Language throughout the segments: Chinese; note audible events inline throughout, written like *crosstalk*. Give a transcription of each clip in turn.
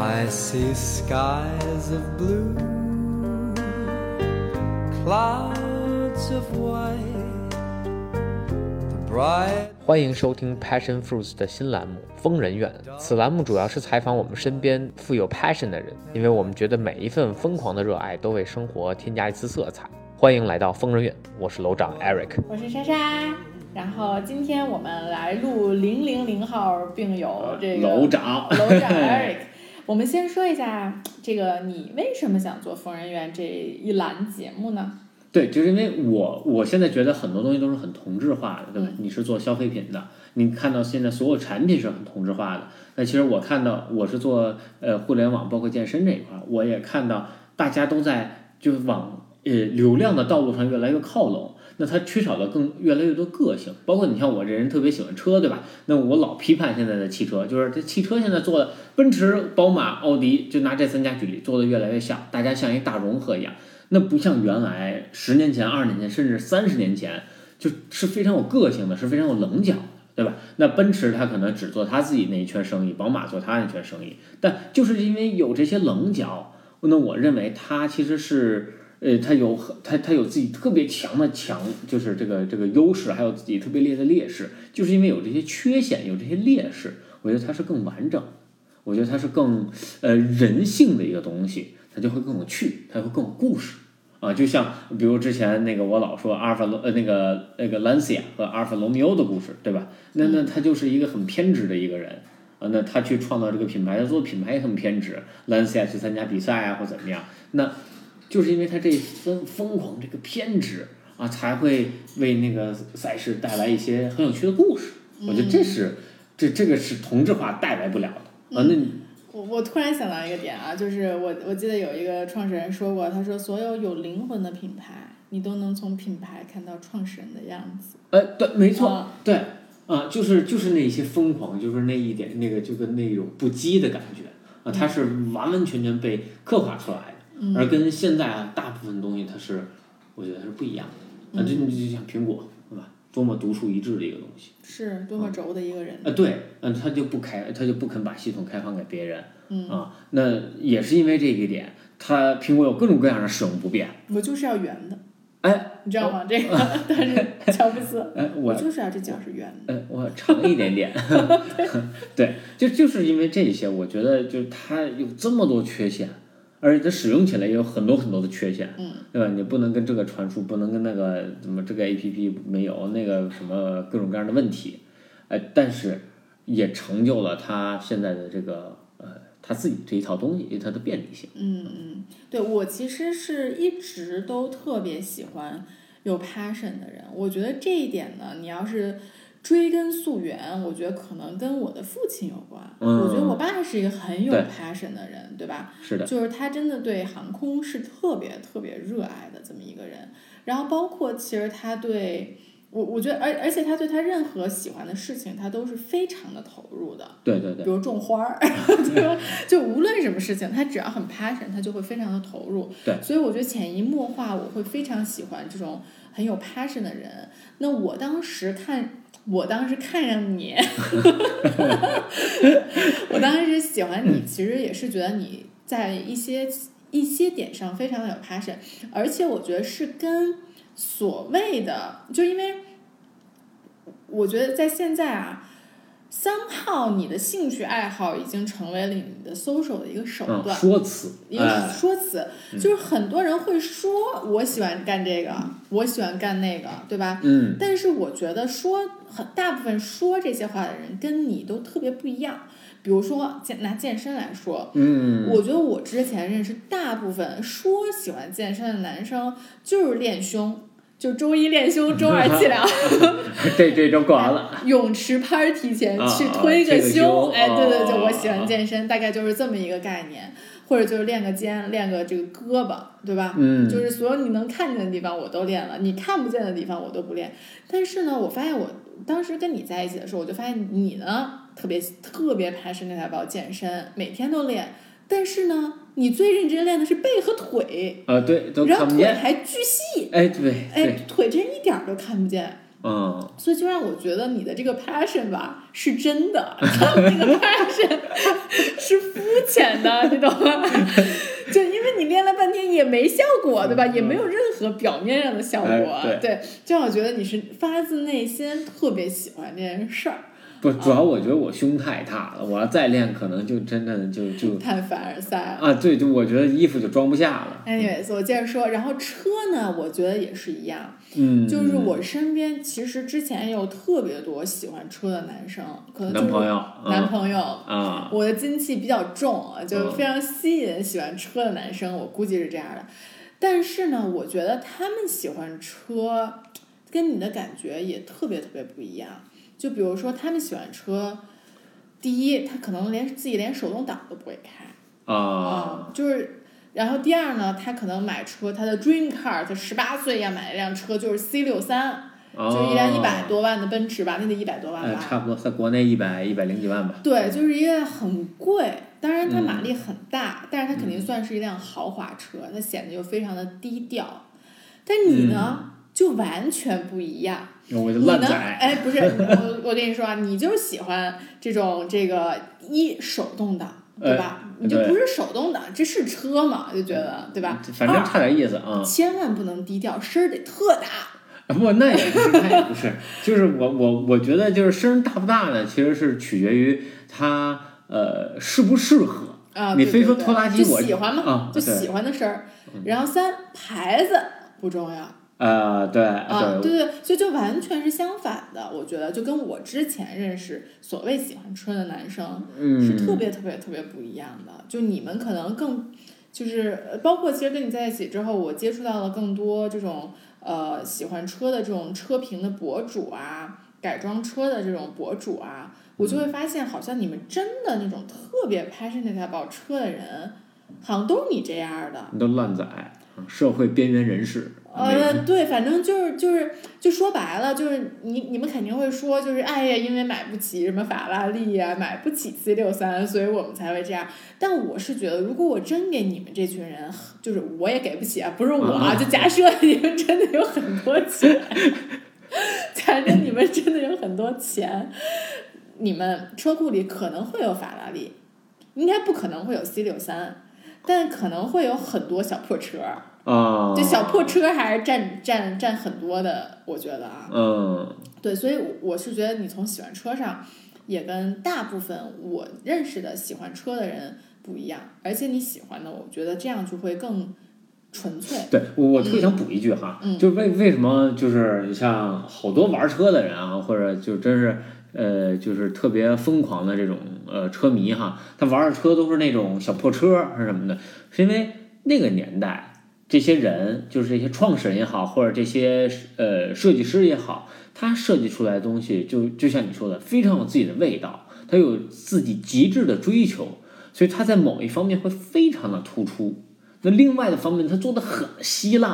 I see skies of blue, clouds of white, the bright. 欢迎收听 Passion Fruits 的新栏目《疯人院》。此栏目主要是采访我们身边富有 passion 的人，因为我们觉得每一份疯狂的热爱都为生活添加一丝色彩。欢迎来到疯人院，我是楼长 Eric。我是莎莎，然后今天我们来录零零零号病友这个楼长楼长 Eric。我们先说一下这个，你为什么想做疯人院这一栏节目呢？对，就是因为我我现在觉得很多东西都是很同质化的，对吧？嗯你是做消费品的，你看到现在所有产品是很同质化的。那其实我看到我是做呃互联网，包括健身这一块儿，我也看到大家都在就是往呃流量的道路上越来越靠拢。那它缺少了更越来越多个性，包括你像我这人特别喜欢车，对吧？那我老批判现在的汽车，就是这汽车现在做的奔驰、宝马、奥迪，就拿这三家举例，做的越来越像，大家像一大融合一样。那不像原来十年前、二十年前，甚至三十年前，就是非常有个性的，是非常有棱角的，对吧？那奔驰它可能只做它自己那一圈生意，宝马做它那圈生意，但就是因为有这些棱角，那我认为它其实是。呃，它有很它它有自己特别强的强，就是这个这个优势，还有自己特别劣的劣势，就是因为有这些缺陷，有这些劣势，我觉得它是更完整，我觉得它是更呃人性的一个东西，它就会更有趣，它会更有故事啊，就像比如之前那个我老说阿尔法罗呃那个那个兰西亚和阿尔法罗密欧的故事，对吧？那那他就是一个很偏执的一个人。啊，那他去创造这个品牌，他做品牌也很偏执。兰西亚去参加比赛啊，或怎么样，那就是因为他这疯疯狂这个偏执啊，才会为那个赛事带来一些很有趣的故事。我觉得这是这这个是同质化带来不了的啊。那你我我突然想到一个点啊，就是我我记得有一个创始人说过，他说所有有灵魂的品牌，你都能从品牌看到创始人的样子。呃，对，没错，啊对啊，就是就是那些疯狂，就是那一点那个就跟那种不羁的感觉啊，它是完完全全被刻画出来的，而跟现在啊大部分东西它是，我觉得是不一样的。啊，这你就像苹果对吧？多么独树一帜的一个东西是多么轴的一个人。啊，对，嗯，他就不开，他就不肯把系统开放给别人嗯，啊，那也是因为这一点，它苹果有各种各样的使用不便，我就是要圆的，哎。你知道吗？这个，*laughs* 但是乔布斯，哎，我就是要这角是圆的。哎，我长一点点，*laughs* 对，就就是因为这些，我觉得就是它有这么多缺陷，而且它使用起来也有很多很多的缺陷，嗯，对吧？你不能跟这个传输，不能跟那个怎么这个 A P P 没有那个什么各种各样的问题，哎，但是也成就了它现在的这个呃它自己这一套东西，它的便利性。嗯嗯，对我其实是一直都特别喜欢有 passion 的人。我觉得这一点呢，你要是追根溯源，我觉得可能跟我的父亲有关。嗯我觉得我爸是一个很有 passion 的人，对吧？是的，就是他真的对航空是特别特别热爱的这么一个人，然后包括其实他对我，我觉得而而且他对他任何喜欢的事情，他都是非常的投入的。对对对比如种花儿，*laughs* 对吧？就无论什么事情，他只要很 passion，他就会非常的投入。对所以我觉得潜移默化，我会非常喜欢这种很有 passion 的人。那我当时看，我当时看上你，*laughs* 我当时喜欢你，其实也是觉得你在一些一些点上非常的有 passion，而且我觉得是跟所谓的，就因为我觉得在现在啊。Somehow 你的兴趣爱好已经成为了你的 social 的一个手嗯，段，说辞，一个哎，说辞，就是很多人会说我喜欢干这个，我喜欢干那个，对吧？嗯，但是我觉得说很大部分说这些话的人跟你都特别不一样。比如说健拿健身来说，嗯，我觉得我之前认识大部分说喜欢健身的男生就是练胸，就周一练胸，周二气疗。*laughs* 这这周过完了。泳池 party 前啊去推个胸，胸哎，对对对，哦我喜欢健身，大概就是这么一个概念，或者就是练个肩，练个这个胳膊，对吧？嗯就是所有你能看见的地方我都练了，你看不见的地方我都不练。但是呢，我发现我当时跟你在一起的时候，我就发现你呢特别特别 passionate about 健身，每天都练，但是呢，你最认真练的是背和腿，啊，对，都然后。腿还巨细，哎，对哎，，腿真一点儿都看不见。嗯，所以就让我觉得你的这个 passion 吧是真的，他们那个 *laughs* passion 是肤浅的，你懂吗？就因为你练了半天也没效果，对吧？也没有任何表面上的效果，哎对就让我觉得你是发自内心特别喜欢这件事儿。不，主要我觉得我胸太大了，我要再练可能就真的就就太凡尔赛了。啊，对，就我觉得衣服就装不下了。Anyways，我接着说，然后车呢，我觉得也是一样，嗯，就是我身边其实之前也有特别多喜欢车的男生，可能就是男朋友，男朋友，啊，我的精气比较重啊，就嗯非常吸引喜欢车的男生，我估计是这样的。但是呢，我觉得他们喜欢车，跟你的感觉也特别特别不一样。就比如说，他们喜欢车，第一，他可能连自己连手动挡都不会开啊，就是，然后第二呢，他可能买车，他的 dream car，他十八岁要买一辆车就是 C 六三，就一辆一百多万的奔驰吧，那得一百多万吧。差不多，在国内一百一百零几万吧。对，就是一辆很贵，当然它嗯马力很大，但是它肯定算是一辆豪华车，它显得又非常的低调。但你呢，就完全不一样。我就你呢？烂仔，哎，不是，我我跟你说啊，你就喜欢这种这个一手动挡，对吧？你就不是手动挡，这是车嘛，就觉得对吧？反正差点意思啊。千万不能低调，声儿得特大。不，那也不是，那也不是，就是我我我觉得就是声大不大呢，其实是取决于它呃适不适合。啊，你非说拖拉机我就喜欢嘛，就喜欢的声儿。然后三牌子不重要，呃，对啊，对对对，所以就完全是相反的。我觉得就跟我之前认识所谓喜欢车的男生嗯，是特别特别特别不一样的。就你们可能更就是呃包括其实跟你在一起之后，我接触到了更多这种呃喜欢车的这种车评的博主啊，改装车的这种博主啊，我就会发现好像你们真的那种特别 passionate about 车的人，好像都是你这样的。你都烂仔，社会边缘人士。呃，对，反正就是就是就说白了，就是你你们肯定会说，就是哎呀，因为买不起什么法拉利呀、买不起 C 六三，所以我们才会这样。但我是觉得，如果我真给你们这群人，就是我也给不起啊，不是我啊，啊 *laughs* 就假设你们真的有很多钱，假设你们真的有很多钱，你们车库里可能会有法拉利，应该不可能会有 C 六三，但可能会有很多小破车。啊，就小破车还是占占占很多的，我觉得啊，嗯，对，所以我我是觉得你从喜欢车上，也跟大部分我认识的喜欢车的人不一样，而且你喜欢的，我觉得这样就会更纯粹。对我我特别想补一句哈，嗯就为为什么就是像好多玩车的人啊，或者就真是呃就是特别疯狂的这种呃车迷哈，他玩的车都是那种小破车是什么的，是因为那个年代。这些人就是这些创始人也好，或者这些呃设计师也好，他设计出来的东西就就像你说的，非常有自己的味道，他有自己极致的追求，所以他在某一方面会非常的突出。那另外的方面，他做的很稀烂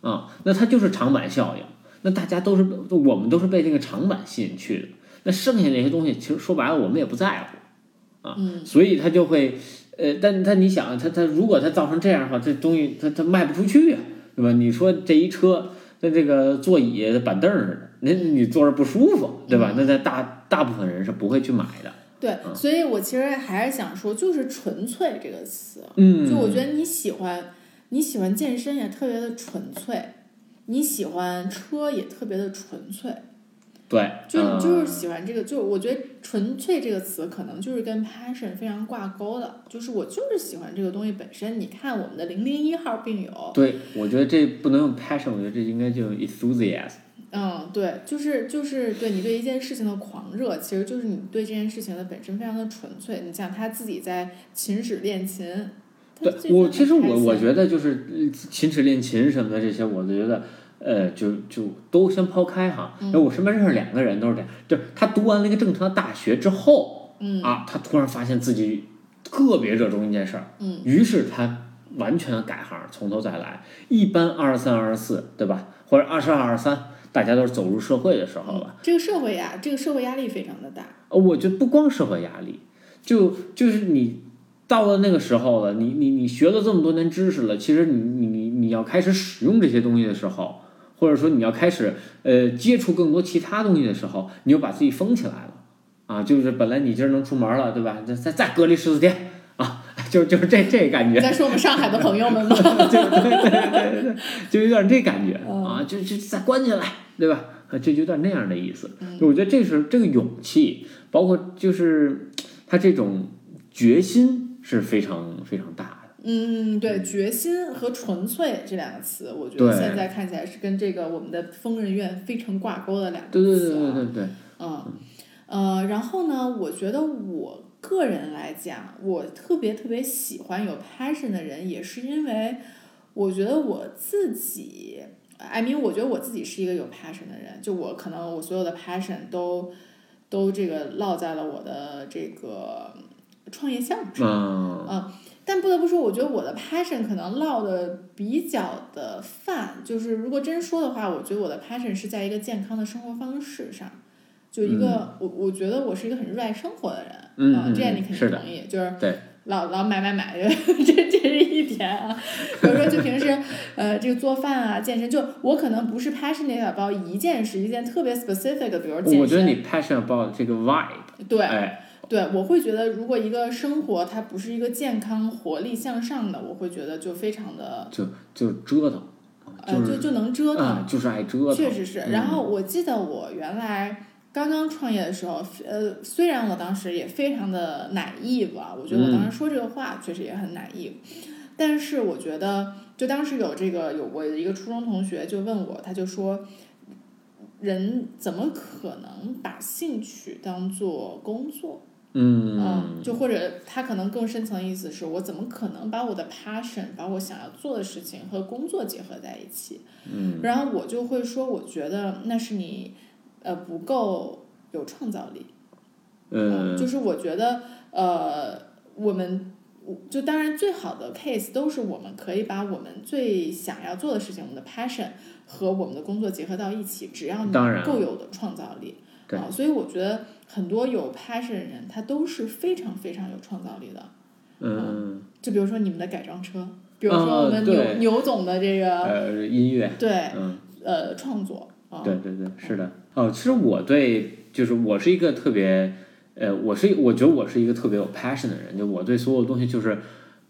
啊，那他就是长板效应。那大家都是我们都是被这个长板吸引去的。那剩下那些东西，其实说白了，我们也不在乎啊，嗯所以他就会。呃，但他你想，他他如果他造成这样的话，这东西他他卖不出去呀、对吧？你说这一车，那这个座椅板凳似的，那你坐着不舒服，对吧？那在大大部分人是不会去买的。对，所以我其实还是想说，就是“纯粹”这个词，嗯，就我觉得你喜欢你喜欢健身也特别的纯粹，你喜欢车也特别的纯粹。对，就你就是嗯喜欢这个，就我觉得“纯粹”这个词可能就是跟 passion 非常挂钩的，就是我就是喜欢这个东西本身。你看我们的零零一号病友，对，我觉得这不能用 passion，我觉得这应该就 enthusiasm。嗯，对，就是就是对你对一件事情的狂热，其实就是你对这件事情的本身非常的纯粹。你像他自己在琴室练琴，对我，其实我我觉得就是呃琴尺练琴什么的这些，我觉得呃，就就都先抛开哈。嗯那、我身边认识两个人都是这样，就是他读完了一个正常的大学之后，嗯啊，他突然发现自己特别热衷一件事儿，嗯，于是他完全改行，从头再来。一般二十三、二十四，对吧？或者二十二、二十三，大家都是走入社会的时候了。这个社会呀，这个社会压力非常的大。呃，我觉得不光社会压力，就就是你到了那个时候了，你你你学了这么多年知识了，其实你你你你要开始使用这些东西的时候，或或者说你要开始呃接触更多其他东西的时候，你又把自己封起来了啊，就是本来你今儿能出门了，对吧？再再再隔离十四天啊，*laughs* 就就是这这感觉再，说我们上海的朋友们吧？就 *laughs* 对对对对，就有点这感觉嗯啊，就就再关起来，对吧？啊，这就有点那样的意思。我觉得这是这个勇气，包括就是他这种决心是非常非常大的。嗯，对，决心和纯粹这两个词，我觉得现在看起来是跟这个我们的疯人院非常挂钩的两个对对词、啊。对对对对，嗯，呃，然后呢，我觉得我个人来讲，我特别特别喜欢有 passion 的人，也是因为我觉得我自己，I mean，我觉得我自己是一个有 passion 的人，就我可能我所有的 passion 都都这个落在了我的这个创业项目上。嗯但不得不说，我觉得我的 passion 可能落的比较的泛，就是如果真说的话，我觉得我的 passion 是在一个健康的生活方式上，就一个、我我觉得我是一个很热爱生活的人，啊嗯嗯这样你肯定同意，就是对老老买买买，*laughs* 这这是一点啊。比如说就平时呃这个做饭啊、健身，就我可能不是 passionate about 一件事，一件特别 specific 的，比如健身，我觉得你 passion about 这个 vibe，对。哎，对，我会觉得，如果一个生活它不是一个健康、活力向上的，我会觉得就非常的，就就折腾，呃，就就能折腾，啊，就是爱折腾，确实是。嗯然后我记得我原来刚刚创业的时候，呃，虽然我当时也非常的 naive 啊，我觉得我当时说这个话确实也很 naive，、但是我觉得，就当时有这个有过一个初中同学就问我，他就说。人怎么可能把兴趣当做工作？嗯，就或者他可能更深层意思是我怎么可能把我的 passion，把我想要做的事情和工作结合在一起？嗯，然后我就会说，我觉得那是你呃不够有创造力。嗯，就是我觉得呃我们。就当然，最好的 case 都是我们可以把我们最想要做的事情，我们的 passion 和我们的工作结合到一起，只要你够有的创造力。对啊，所以我觉得很多有 passion 的人，他都是非常非常有创造力的。嗯，就比如说你们的改装车，比如说啊我们牛、对牛总的这个呃，音乐，对嗯。呃创作啊，对对对，是的。哦，其实我对，就是我是一个特别，呃，我是我觉得我是一个特别有 passion 的人，就我对所有东西就是，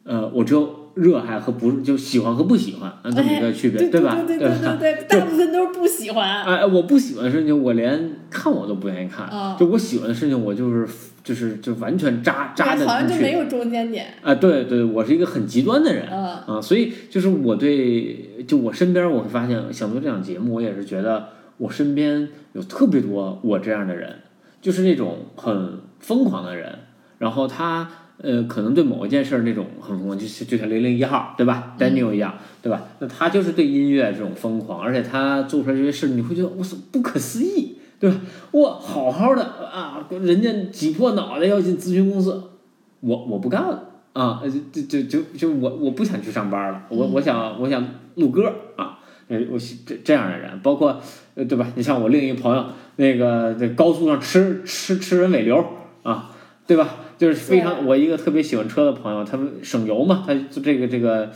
呃，我只有热爱和不就喜欢和不喜欢，啊，这么一个区别，哎对吧？对对对？对对，*laughs* 大部分都是不喜欢。哎，我不喜欢的事情，我连看我都不愿意看。嗯就我喜欢的事情，我就是就是就完全扎扎对，的好像。就没有中间点。啊，对对，我是一个很极端的人。嗯啊，所以就是我对，就我身边我会发现，想做这档节目，我也是觉得我身边有特别多我这样的人，就是那种很疯狂的人，然后他呃可能对某一件事儿那种很疯狂，就就像零零一号对吧，Daniel 一样对吧？那他就是对音乐这种疯狂，而且他做出来这些事，你会觉得我操不可思议，对吧？哇，好好的啊，人家挤破脑袋要进咨询公司，我我不干了。啊，呃就就就就我我不想去上班了，我我想我想录歌啊，呃，我喜这这样的人，包括呃对吧？你像我另一个朋友，那个在高速上吃吃吃人尾流啊，对吧？就是非常我一个特别喜欢车的朋友，他们省油嘛，他这个这个，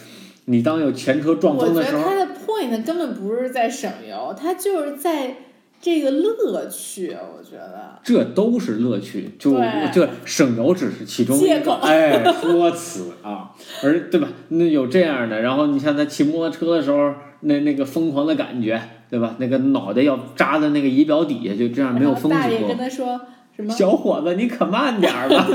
你当有前车撞我风的时候，觉得他的 point 根本不是在省油，他就是在这个乐趣。我觉得，这都是乐趣，就对这省油只是其中一个借口 *laughs* 哎说辞啊，而对吧？那有这样的，然后你像他骑摩托车的时候，那那个疯狂的感觉，对吧？那个脑袋要扎在那个仪表底下，就这样没有风阻大爷。跟他说什么？小伙子，你可慢点儿吧。*laughs*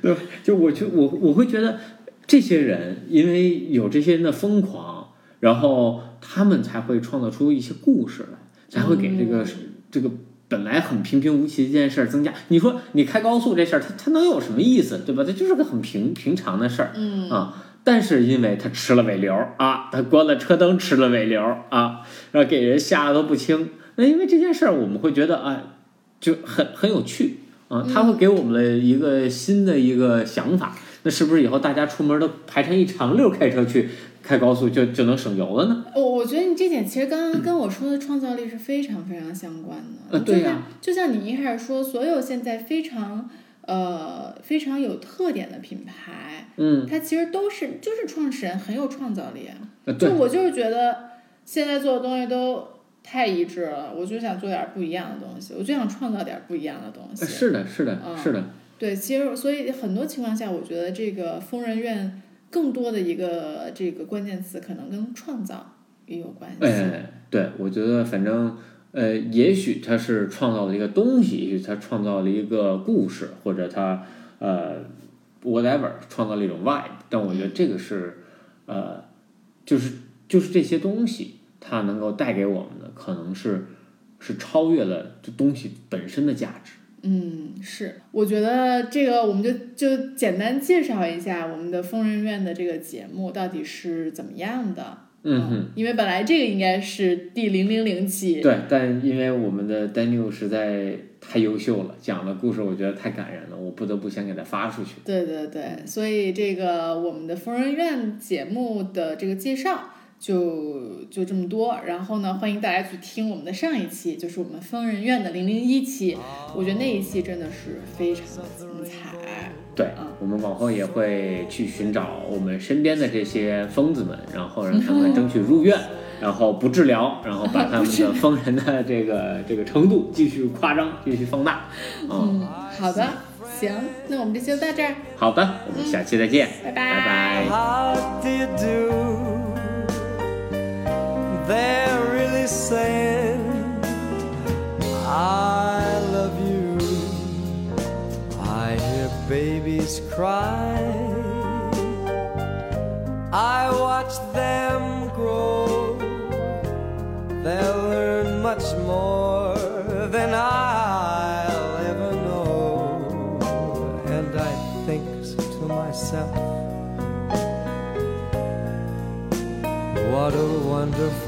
对对对？就我就我我会觉得，这些人因为有这些人的疯狂，然后他们才会创造出一些故事来，才会给这个、这个本来很平平无奇的一件事儿增加。你说你开高速这事儿，它它能有什么意思，对吧？它就是个很平平常的事儿。嗯啊。但是因为他吃了尾流啊，他关了车灯吃了尾流啊，然后给人吓得都不轻。那因为这件事儿，我们会觉得啊，就很很有趣啊，他会给我们的一个新的一个想法。那是不是以后大家出门都排成一长溜开车去开高速就就能省油了呢？我我觉得你这点其实刚刚跟我说的创造力是非常非常相关的。呃对呀就像就像你一开始说，所有现在非常呃非常有特点的品牌，嗯，它其实都是就是创始人很有创造力。呃对，就我就是觉得，现在做的东西都太一致了，我就想做点不一样的东西，我就想创造点不一样的东西。呃是的，是的，嗯是的，对，其实所以很多情况下，我觉得这个疯人院更多的一个这个关键词，可能跟创造也有关系。哎，对，我觉得反正呃，也许他是创造了一个东西，也许他创造了一个故事，或者他呃 whatever 创造了一种 vibe，但我觉得这个是呃，就是就是这些东西，它能够带给我们的，可能是是超越了这东西本身的价值。嗯，是，我觉得这个我们就就简单介绍一下我们的疯人院的这个节目到底是怎么样的。嗯哼。因为本来这个应该是第零零零期，对，但因为我们的 Daniel 实在太优秀了，讲的故事我觉得太感人了，我不得不先给他发出去。对对对，所以这个我们的疯人院节目的这个介绍就就这么多。然后呢，欢迎大家去听我们的上一期，就是我们疯人院的零零一期。我觉得那一期真的是非常的精彩。对嗯，我们往后也会去寻找我们身边的这些疯子们，然后让他们争取入院，然后不治疗，然后把他们的 *laughs* 疯人的这个这个程度继续夸张，继续放大。嗯，嗯，好的，行，那我们这期就到这儿，好的，我们下期再见，拜拜拜 do? They're really saying, I love you. I hear babies cry. I watch them grow. They'll learn much more than I'll ever know. And I think to myself, what a wonderful